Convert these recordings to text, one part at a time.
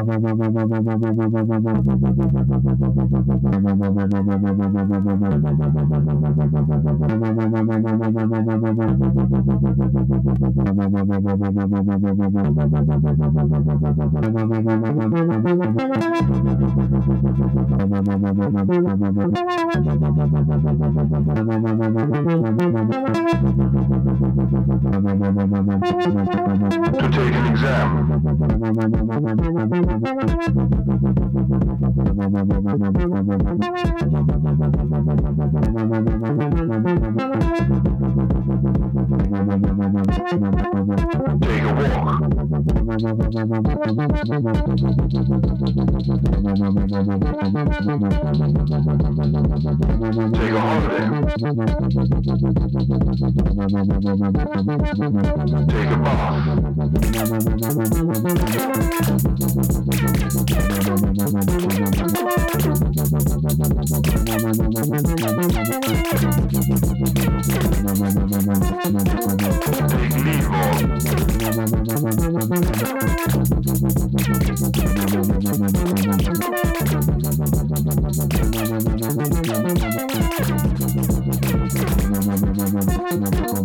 To take an exam. Thank you. Take a walk. Take a holiday. Take leave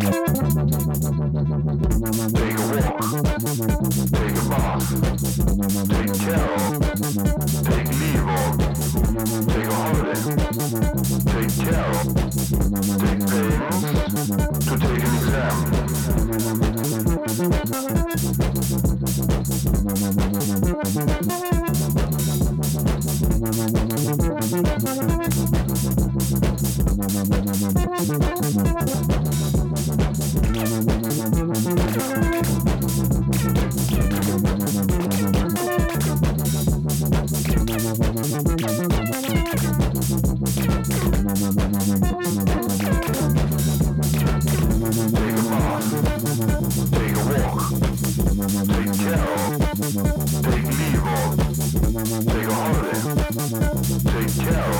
Take care.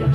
You're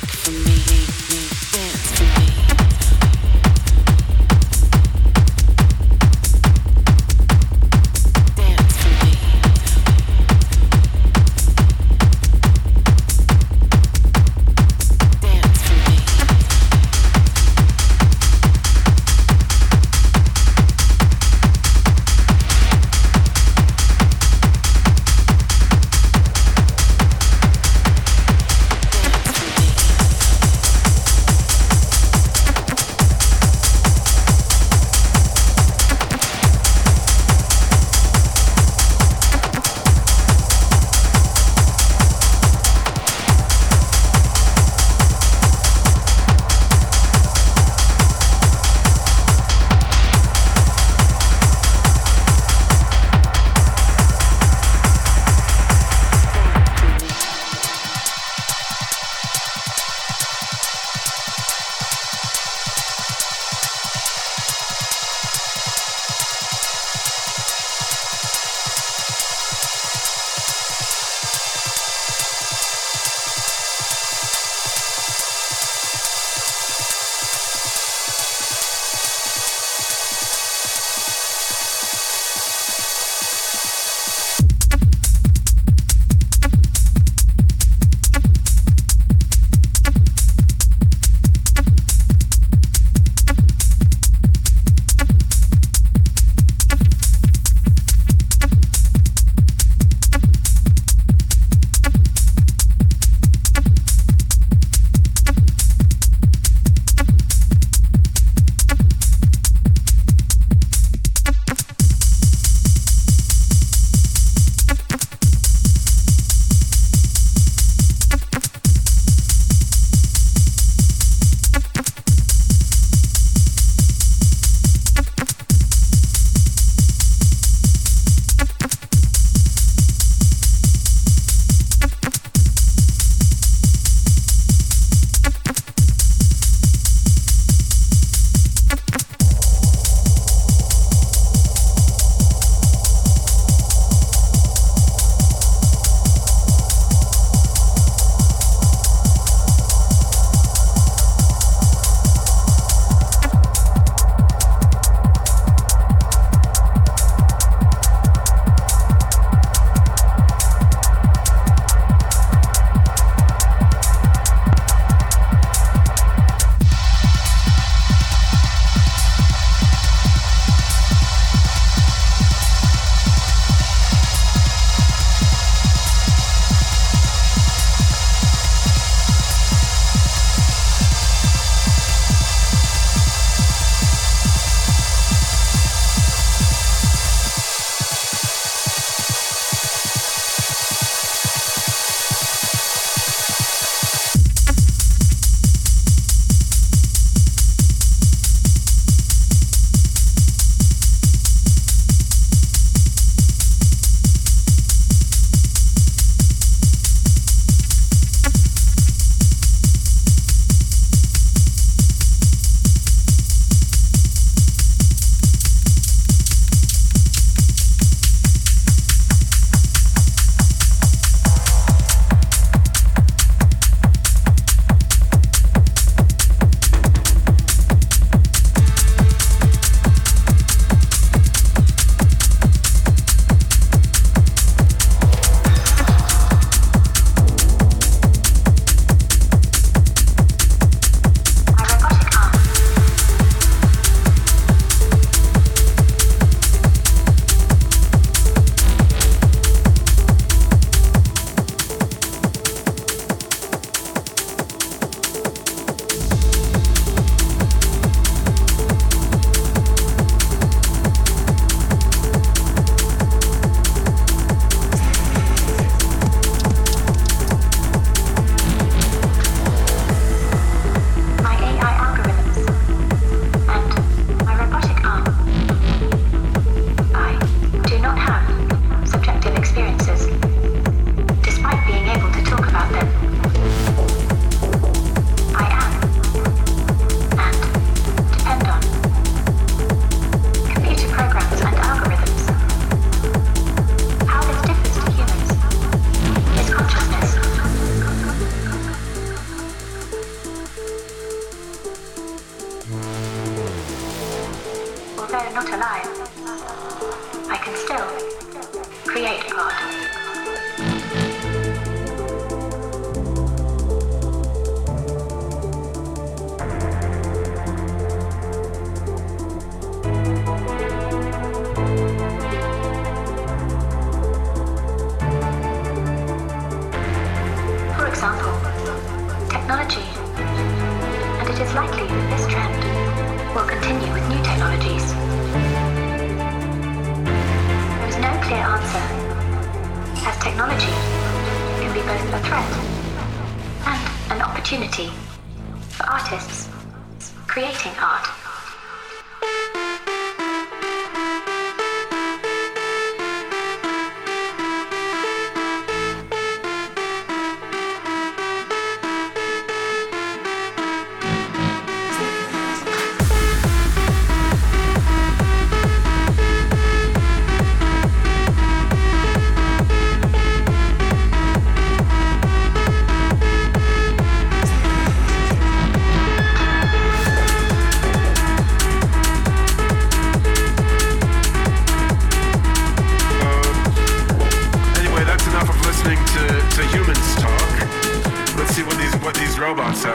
music for me.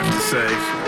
have to say.